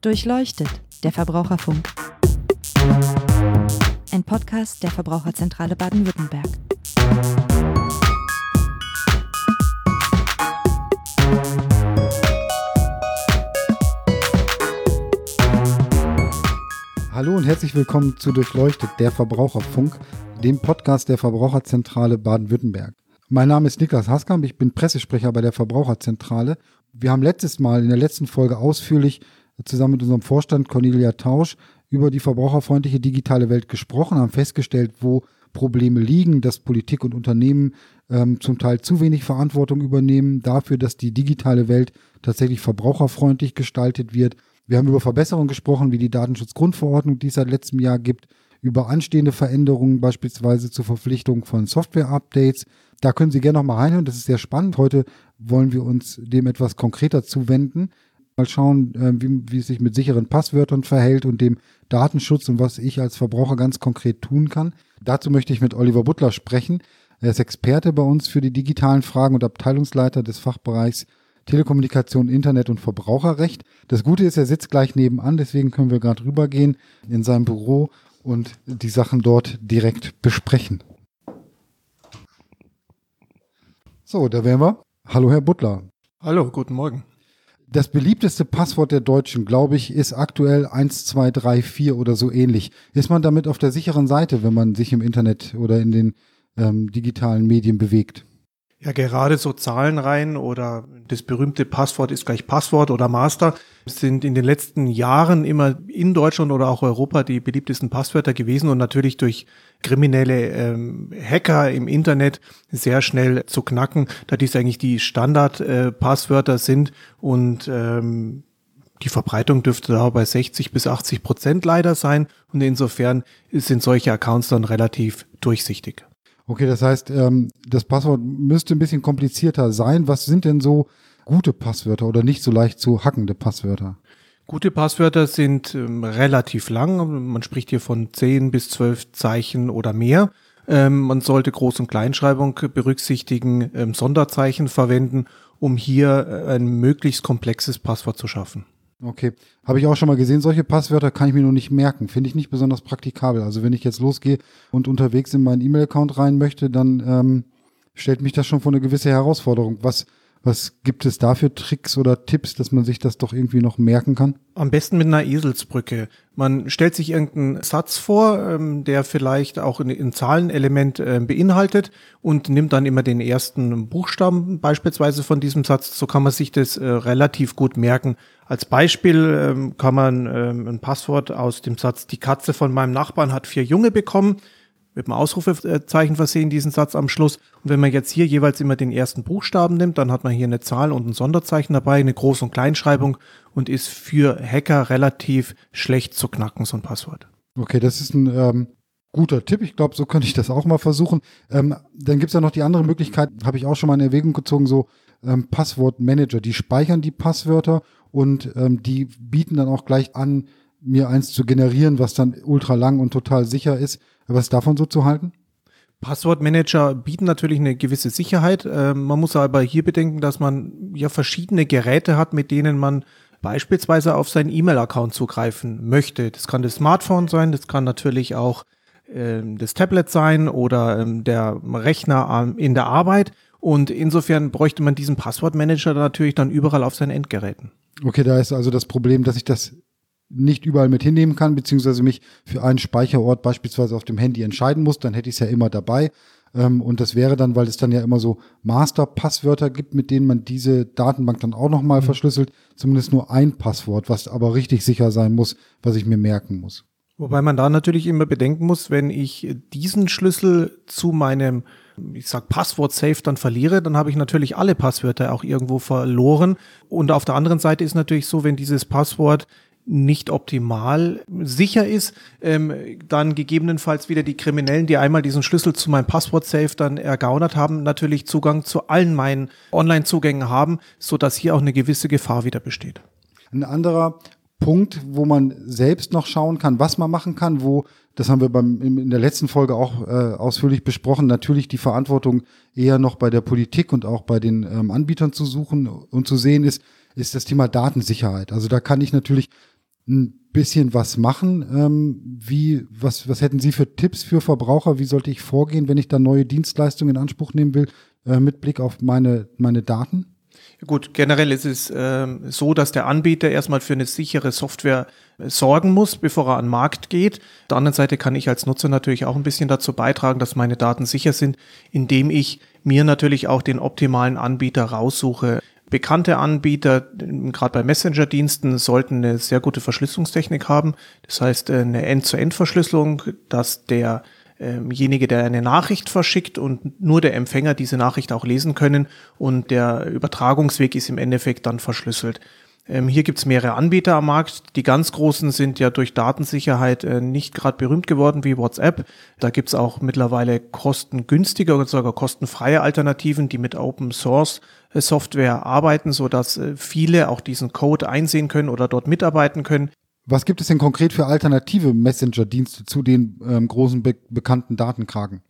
Durchleuchtet, der Verbraucherfunk. Ein Podcast der Verbraucherzentrale Baden-Württemberg. Hallo und herzlich willkommen zu Durchleuchtet, der Verbraucherfunk, dem Podcast der Verbraucherzentrale Baden-Württemberg. Mein Name ist Niklas Haskamp, ich bin Pressesprecher bei der Verbraucherzentrale. Wir haben letztes Mal in der letzten Folge ausführlich zusammen mit unserem Vorstand Cornelia Tausch über die verbraucherfreundliche digitale Welt gesprochen, haben festgestellt, wo Probleme liegen, dass Politik und Unternehmen ähm, zum Teil zu wenig Verantwortung übernehmen dafür, dass die digitale Welt tatsächlich verbraucherfreundlich gestaltet wird. Wir haben über Verbesserungen gesprochen, wie die Datenschutzgrundverordnung, die es seit letztem Jahr gibt, über anstehende Veränderungen, beispielsweise zur Verpflichtung von Software-Updates. Da können Sie gerne noch mal reinhören, das ist sehr spannend. Heute wollen wir uns dem etwas konkreter zuwenden. Mal schauen, äh, wie, wie es sich mit sicheren Passwörtern verhält und dem Datenschutz und was ich als Verbraucher ganz konkret tun kann. Dazu möchte ich mit Oliver Butler sprechen. Er ist Experte bei uns für die digitalen Fragen und Abteilungsleiter des Fachbereichs Telekommunikation, Internet und Verbraucherrecht. Das Gute ist, er sitzt gleich nebenan, deswegen können wir gerade rübergehen in sein Büro und die Sachen dort direkt besprechen. So, da wären wir. Hallo, Herr Butler. Hallo, guten Morgen. Das beliebteste Passwort der Deutschen, glaube ich, ist aktuell 1234 oder so ähnlich. Ist man damit auf der sicheren Seite, wenn man sich im Internet oder in den ähm, digitalen Medien bewegt? Ja, gerade so Zahlenreihen oder das berühmte Passwort ist gleich Passwort oder Master sind in den letzten Jahren immer in Deutschland oder auch Europa die beliebtesten Passwörter gewesen und natürlich durch kriminelle ähm, Hacker im Internet sehr schnell zu knacken, da dies eigentlich die Standardpasswörter äh, sind und ähm, die Verbreitung dürfte da bei 60 bis 80 Prozent leider sein und insofern sind solche Accounts dann relativ durchsichtig. Okay, das heißt, ähm, das Passwort müsste ein bisschen komplizierter sein. Was sind denn so gute Passwörter oder nicht so leicht zu hackende Passwörter? Gute Passwörter sind ähm, relativ lang. Man spricht hier von 10 bis 12 Zeichen oder mehr. Ähm, man sollte Groß- und Kleinschreibung berücksichtigen, ähm, Sonderzeichen verwenden, um hier äh, ein möglichst komplexes Passwort zu schaffen. Okay, habe ich auch schon mal gesehen. Solche Passwörter kann ich mir nur nicht merken. Finde ich nicht besonders praktikabel. Also wenn ich jetzt losgehe und unterwegs in meinen E-Mail-Account rein möchte, dann ähm, stellt mich das schon vor eine gewisse Herausforderung. Was was gibt es da für Tricks oder Tipps, dass man sich das doch irgendwie noch merken kann? Am besten mit einer Eselsbrücke. Man stellt sich irgendeinen Satz vor, ähm, der vielleicht auch ein, Zahlenelement äh, beinhaltet und nimmt dann immer den ersten Buchstaben beispielsweise von diesem Satz. So kann man sich das äh, relativ gut merken. Als Beispiel ähm, kann man ähm, ein Passwort aus dem Satz, die Katze von meinem Nachbarn hat vier Junge bekommen mit einem Ausrufezeichen versehen, diesen Satz am Schluss. Und wenn man jetzt hier jeweils immer den ersten Buchstaben nimmt, dann hat man hier eine Zahl und ein Sonderzeichen dabei, eine Groß- und Kleinschreibung und ist für Hacker relativ schlecht zu knacken, so ein Passwort. Okay, das ist ein ähm, guter Tipp. Ich glaube, so könnte ich das auch mal versuchen. Ähm, dann gibt es ja noch die andere Möglichkeit, habe ich auch schon mal in Erwägung gezogen, so ähm, Passwortmanager, die speichern die Passwörter und ähm, die bieten dann auch gleich an, mir eins zu generieren, was dann ultra lang und total sicher ist. Was ist davon so zu halten? Passwortmanager bieten natürlich eine gewisse Sicherheit. Ähm, man muss aber hier bedenken, dass man ja verschiedene Geräte hat, mit denen man beispielsweise auf seinen E-Mail-Account zugreifen möchte. Das kann das Smartphone sein, das kann natürlich auch äh, das Tablet sein oder ähm, der Rechner ähm, in der Arbeit. Und insofern bräuchte man diesen Passwortmanager natürlich dann überall auf seinen Endgeräten. Okay, da ist also das Problem, dass ich das nicht überall mit hinnehmen kann, beziehungsweise mich für einen Speicherort beispielsweise auf dem Handy entscheiden muss, dann hätte ich es ja immer dabei. Ähm, und das wäre dann, weil es dann ja immer so Master-Passwörter gibt, mit denen man diese Datenbank dann auch nochmal mhm. verschlüsselt, zumindest nur ein Passwort, was aber richtig sicher sein muss, was ich mir merken muss. Wobei man da natürlich immer bedenken muss, wenn ich diesen Schlüssel zu meinem ich sag Passwort safe dann verliere, dann habe ich natürlich alle Passwörter auch irgendwo verloren. Und auf der anderen Seite ist natürlich so, wenn dieses Passwort nicht optimal sicher ist, ähm, dann gegebenenfalls wieder die Kriminellen, die einmal diesen Schlüssel zu meinem Passwort-Safe dann ergaunert haben, natürlich Zugang zu allen meinen Online-Zugängen haben, so dass hier auch eine gewisse Gefahr wieder besteht. Ein anderer Punkt, wo man selbst noch schauen kann, was man machen kann, wo, das haben wir beim, in der letzten Folge auch äh, ausführlich besprochen, natürlich die Verantwortung eher noch bei der Politik und auch bei den ähm, Anbietern zu suchen und zu sehen ist, ist das Thema Datensicherheit. Also da kann ich natürlich ein bisschen was machen. Ähm, wie, was, was hätten Sie für Tipps für Verbraucher? Wie sollte ich vorgehen, wenn ich da neue Dienstleistungen in Anspruch nehmen will, äh, mit Blick auf meine, meine Daten? Gut, generell ist es ähm, so, dass der Anbieter erstmal für eine sichere Software äh, sorgen muss, bevor er an den Markt geht. Auf der anderen Seite kann ich als Nutzer natürlich auch ein bisschen dazu beitragen, dass meine Daten sicher sind, indem ich mir natürlich auch den optimalen Anbieter raussuche. Bekannte Anbieter, gerade bei Messenger-Diensten, sollten eine sehr gute Verschlüsselungstechnik haben. Das heißt, äh, eine End-zu-End-Verschlüsselung, dass der derjenige, der eine Nachricht verschickt und nur der Empfänger diese Nachricht auch lesen können und der Übertragungsweg ist im Endeffekt dann verschlüsselt. Ähm, hier gibt's mehrere Anbieter am Markt. Die ganz großen sind ja durch Datensicherheit äh, nicht gerade berühmt geworden wie WhatsApp. Da gibt's auch mittlerweile kostengünstige oder sogar kostenfreie Alternativen, die mit Open Source äh, Software arbeiten, so dass äh, viele auch diesen Code einsehen können oder dort mitarbeiten können. Was gibt es denn konkret für alternative Messenger-Dienste zu den ähm, großen be bekannten Datenkragen?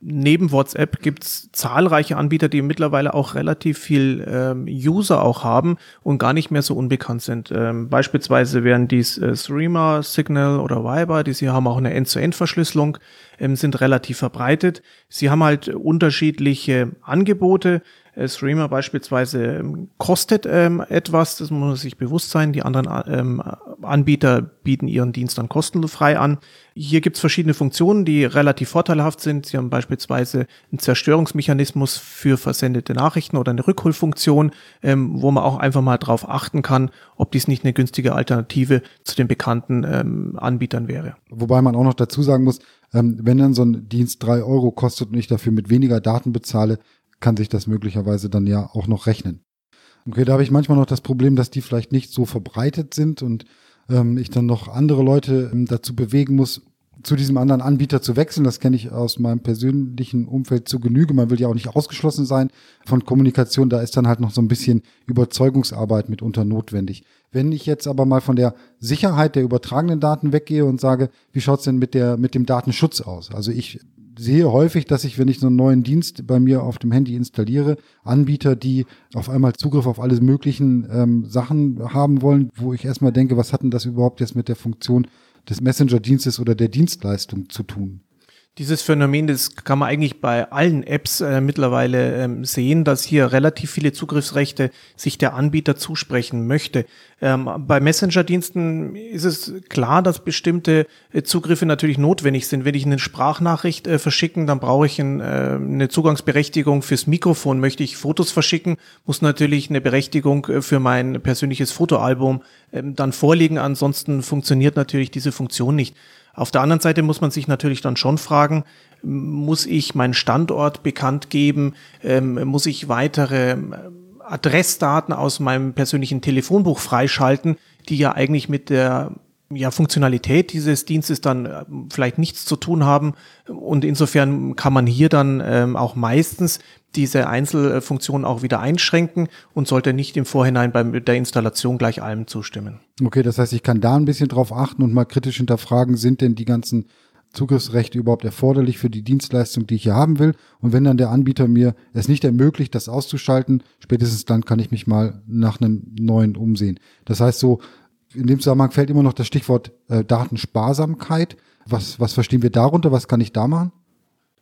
Neben WhatsApp gibt's zahlreiche Anbieter, die mittlerweile auch relativ viel ähm, User auch haben und gar nicht mehr so unbekannt sind. Ähm, beispielsweise wären dies äh, Streamer, Signal oder Viber, die sie haben auch eine End-zu-End-Verschlüsselung, ähm, sind relativ verbreitet. Sie haben halt unterschiedliche Angebote. Äh, Streamer beispielsweise ähm, kostet ähm, etwas, das muss man sich bewusst sein. Die anderen ähm, Anbieter bieten ihren Dienst dann kostenfrei an. Hier gibt es verschiedene Funktionen, die relativ vorteilhaft sind. Sie haben beispielsweise einen Zerstörungsmechanismus für versendete Nachrichten oder eine Rückholfunktion, ähm, wo man auch einfach mal drauf achten kann, ob dies nicht eine günstige Alternative zu den bekannten ähm, Anbietern wäre. Wobei man auch noch dazu sagen muss, ähm, wenn dann so ein Dienst drei Euro kostet und ich dafür mit weniger Daten bezahle, kann sich das möglicherweise dann ja auch noch rechnen. Okay, da habe ich manchmal noch das Problem, dass die vielleicht nicht so verbreitet sind und ähm, ich dann noch andere Leute ähm, dazu bewegen muss, zu diesem anderen Anbieter zu wechseln. Das kenne ich aus meinem persönlichen Umfeld zu Genüge. Man will ja auch nicht ausgeschlossen sein von Kommunikation. Da ist dann halt noch so ein bisschen Überzeugungsarbeit mitunter notwendig. Wenn ich jetzt aber mal von der Sicherheit der übertragenen Daten weggehe und sage, wie schaut's denn mit der, mit dem Datenschutz aus? Also ich sehe häufig, dass ich, wenn ich so einen neuen Dienst bei mir auf dem Handy installiere, Anbieter, die auf einmal Zugriff auf alle möglichen ähm, Sachen haben wollen, wo ich erstmal denke, was hat denn das überhaupt jetzt mit der Funktion des Messenger-Dienstes oder der Dienstleistung zu tun? Dieses Phänomen, das kann man eigentlich bei allen Apps äh, mittlerweile ähm, sehen, dass hier relativ viele Zugriffsrechte sich der Anbieter zusprechen möchte. Ähm, bei Messenger-Diensten ist es klar, dass bestimmte äh, Zugriffe natürlich notwendig sind. Wenn ich eine Sprachnachricht äh, verschicken, dann brauche ich ein, äh, eine Zugangsberechtigung fürs Mikrofon. Möchte ich Fotos verschicken, muss natürlich eine Berechtigung äh, für mein persönliches Fotoalbum ähm, dann vorliegen. Ansonsten funktioniert natürlich diese Funktion nicht. Auf der anderen Seite muss man sich natürlich dann schon fragen, muss ich meinen Standort bekannt geben? Ähm, muss ich weitere ähm, Adressdaten aus meinem persönlichen Telefonbuch freischalten, die ja eigentlich mit der ja, Funktionalität dieses Dienstes dann äh, vielleicht nichts zu tun haben. Und insofern kann man hier dann ähm, auch meistens diese Einzelfunktionen auch wieder einschränken und sollte nicht im Vorhinein bei der Installation gleich allem zustimmen. Okay, das heißt, ich kann da ein bisschen drauf achten und mal kritisch hinterfragen, sind denn die ganzen Zugriffsrechte überhaupt erforderlich für die Dienstleistung, die ich hier haben will? Und wenn dann der Anbieter mir es nicht ermöglicht, das auszuschalten, spätestens dann kann ich mich mal nach einem neuen umsehen. Das heißt so, in dem Zusammenhang fällt immer noch das Stichwort äh, Datensparsamkeit. Was, was verstehen wir darunter? Was kann ich da machen?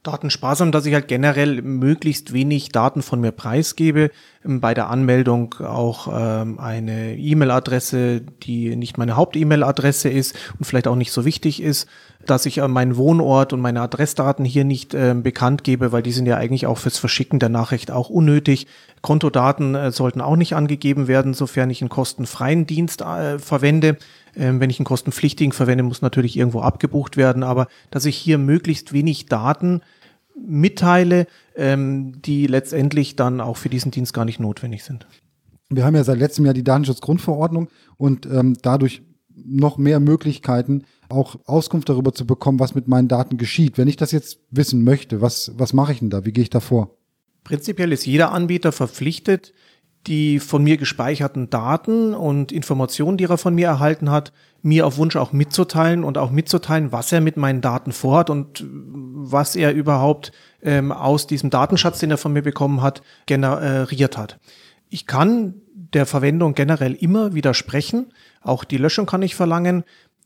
Datensparsam, dass ich halt generell möglichst wenig Daten von mir preisgebe. Ähm, bei der Anmeldung auch ähm, eine E-Mail-Adresse, die nicht meine Haupt-E-Mail-Adresse ist und vielleicht auch nicht so wichtig ist, dass ich äh, meinen Wohnort und meine Adressdaten hier nicht äh, bekannt gebe, weil die sind ja eigentlich auch fürs Verschicken der Nachricht auch unnötig. Kontodaten äh, sollten auch nicht angegeben werden, sofern ich einen kostenfreien Dienst äh, verwende. Ähm, wenn ich einen kostenpflichtigen verwende, muss natürlich irgendwo abgebucht werden, aber dass ich hier möglichst wenig Daten mitteile, ähm, die letztendlich dann auch für diesen Dienst gar nicht notwendig sind. Wir haben ja seit letztem Jahr die Datenschutzgrundverordnung und ähm, dadurch noch mehr Möglichkeiten, auch Auskunft darüber zu bekommen, was mit meinen Daten geschieht. Wenn ich das jetzt wissen möchte, was, was mache ich denn da? Wie gehe ich da vor? Prinzipiell ist jeder Anbieter verpflichtet, die von mir gespeicherten Daten und Informationen, die er von mir erhalten hat, mir auf Wunsch auch mitzuteilen und auch mitzuteilen, was er mit meinen Daten vorhat und was er überhaupt ähm, aus diesem Datenschatz, den er von mir bekommen hat, generiert hat. Ich kann der Verwendung generell immer widersprechen. Auch die Löschung kann ich verlangen.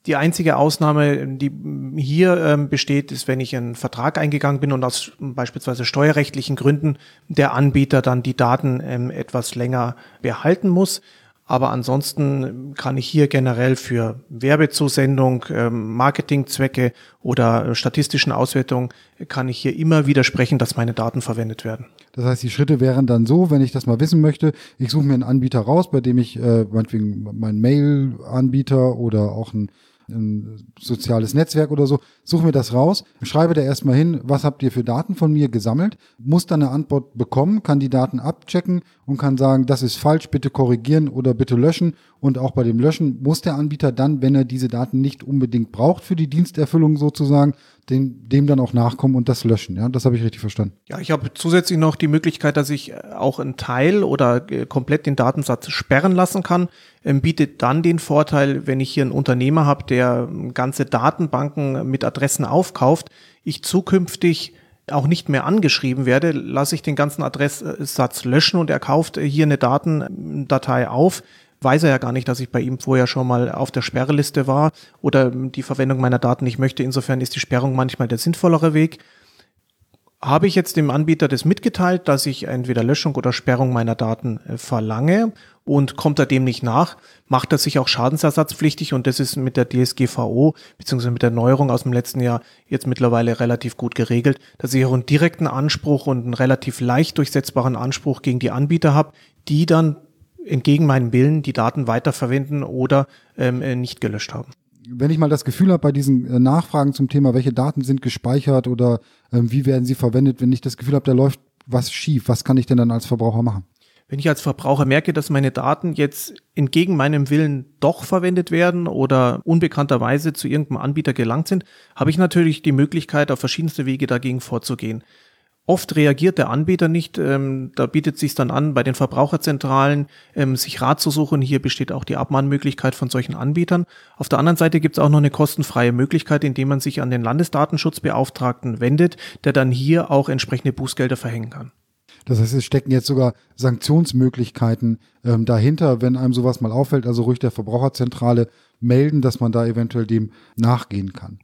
Die einzige Ausnahme, die hier ähm, besteht, ist, wenn ich einen Vertrag eingegangen bin und aus beispielsweise steuerrechtlichen Gründen der Anbieter dann die Daten ähm, etwas länger behalten muss. Aber ansonsten kann ich hier generell für Werbezusendung, ähm, Marketingzwecke oder statistischen Auswertungen kann ich hier immer widersprechen, dass meine Daten verwendet werden. Das heißt, die Schritte wären dann so, wenn ich das mal wissen möchte, ich suche mir einen Anbieter raus, bei dem ich äh, meinetwegen meinen Mail-Anbieter oder auch ein ein soziales Netzwerk oder so, suche mir das raus, schreibe da erstmal hin, was habt ihr für Daten von mir gesammelt, muss dann eine Antwort bekommen, kann die Daten abchecken und kann sagen, das ist falsch, bitte korrigieren oder bitte löschen. Und auch bei dem Löschen muss der Anbieter dann, wenn er diese Daten nicht unbedingt braucht für die Diensterfüllung sozusagen, dem, dem dann auch nachkommen und das löschen. Ja, das habe ich richtig verstanden. Ja, ich habe zusätzlich noch die Möglichkeit, dass ich äh, auch einen Teil oder äh, komplett den Datensatz sperren lassen kann. Ähm, bietet dann den Vorteil, wenn ich hier einen Unternehmer habe, der ähm, ganze Datenbanken mit Adressen aufkauft, ich zukünftig auch nicht mehr angeschrieben werde, lasse ich den ganzen Adresssatz löschen und er kauft hier eine Datendatei auf, weiß er ja gar nicht, dass ich bei ihm vorher schon mal auf der Sperrliste war oder die Verwendung meiner Daten nicht möchte. Insofern ist die Sperrung manchmal der sinnvollere Weg. Habe ich jetzt dem Anbieter das mitgeteilt, dass ich entweder Löschung oder Sperrung meiner Daten äh, verlange und kommt er dem nicht nach, macht er sich auch schadensersatzpflichtig und das ist mit der DSGVO beziehungsweise mit der Neuerung aus dem letzten Jahr jetzt mittlerweile relativ gut geregelt, dass ich auch einen direkten Anspruch und einen relativ leicht durchsetzbaren Anspruch gegen die Anbieter habe, die dann entgegen meinem Willen die Daten weiterverwenden oder ähm, äh, nicht gelöscht haben. Wenn ich mal das Gefühl habe bei diesen äh, Nachfragen zum Thema, welche Daten sind gespeichert oder ähm, wie werden sie verwendet, wenn ich das Gefühl habe, da läuft was schief, was kann ich denn dann als Verbraucher machen? Wenn ich als Verbraucher merke, dass meine Daten jetzt entgegen meinem Willen doch verwendet werden oder unbekannterweise zu irgendeinem Anbieter gelangt sind, habe ich natürlich die Möglichkeit, auf verschiedenste Wege dagegen vorzugehen. Oft reagiert der Anbieter nicht. Ähm, da bietet sich dann an, bei den Verbraucherzentralen ähm, sich Rat zu suchen. Hier besteht auch die Abmahnmöglichkeit von solchen Anbietern. Auf der anderen Seite gibt es auch noch eine kostenfreie Möglichkeit, indem man sich an den Landesdatenschutzbeauftragten wendet, der dann hier auch entsprechende Bußgelder verhängen kann. Das heißt, es stecken jetzt sogar Sanktionsmöglichkeiten ähm, dahinter, wenn einem sowas mal auffällt. Also ruhig der Verbraucherzentrale melden, dass man da eventuell dem nachgehen kann.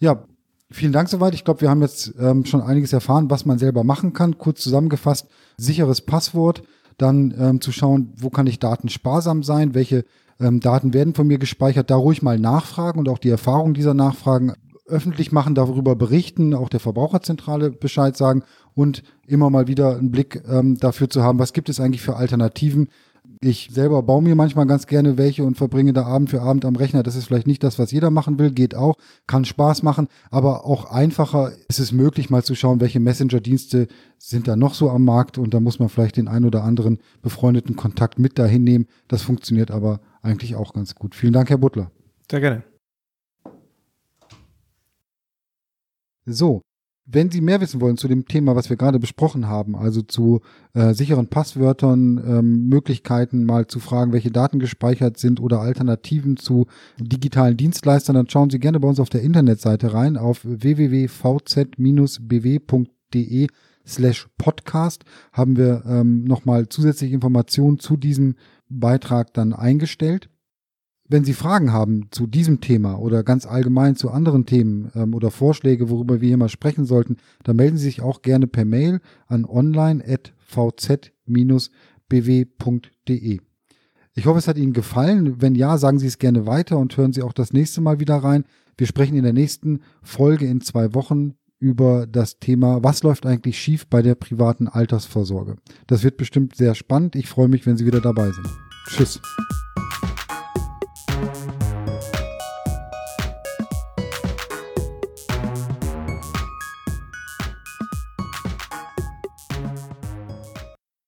Ja, Vielen Dank soweit. Ich glaube, wir haben jetzt ähm, schon einiges erfahren, was man selber machen kann. Kurz zusammengefasst, sicheres Passwort, dann ähm, zu schauen, wo kann ich Daten sparsam sein, welche ähm, Daten werden von mir gespeichert, da ruhig mal nachfragen und auch die Erfahrung dieser Nachfragen öffentlich machen, darüber berichten, auch der Verbraucherzentrale Bescheid sagen und immer mal wieder einen Blick ähm, dafür zu haben, was gibt es eigentlich für Alternativen, ich selber baue mir manchmal ganz gerne welche und verbringe da Abend für Abend am Rechner. Das ist vielleicht nicht das, was jeder machen will, geht auch, kann Spaß machen, aber auch einfacher ist es möglich, mal zu schauen, welche Messenger-Dienste sind da noch so am Markt und da muss man vielleicht den ein oder anderen befreundeten Kontakt mit dahin nehmen. Das funktioniert aber eigentlich auch ganz gut. Vielen Dank, Herr Butler. Sehr gerne. So, wenn Sie mehr wissen wollen zu dem Thema, was wir gerade besprochen haben, also zu äh, sicheren Passwörtern, ähm, Möglichkeiten mal zu fragen, welche Daten gespeichert sind oder Alternativen zu digitalen Dienstleistern, dann schauen Sie gerne bei uns auf der Internetseite rein auf www.vz-bw.de slash podcast haben wir ähm, nochmal zusätzliche Informationen zu diesem Beitrag dann eingestellt. Wenn Sie Fragen haben zu diesem Thema oder ganz allgemein zu anderen Themen ähm, oder Vorschläge, worüber wir hier mal sprechen sollten, dann melden Sie sich auch gerne per Mail an online.vz-bw.de. Ich hoffe, es hat Ihnen gefallen. Wenn ja, sagen Sie es gerne weiter und hören Sie auch das nächste Mal wieder rein. Wir sprechen in der nächsten Folge in zwei Wochen über das Thema, was läuft eigentlich schief bei der privaten Altersvorsorge. Das wird bestimmt sehr spannend. Ich freue mich, wenn Sie wieder dabei sind. Tschüss.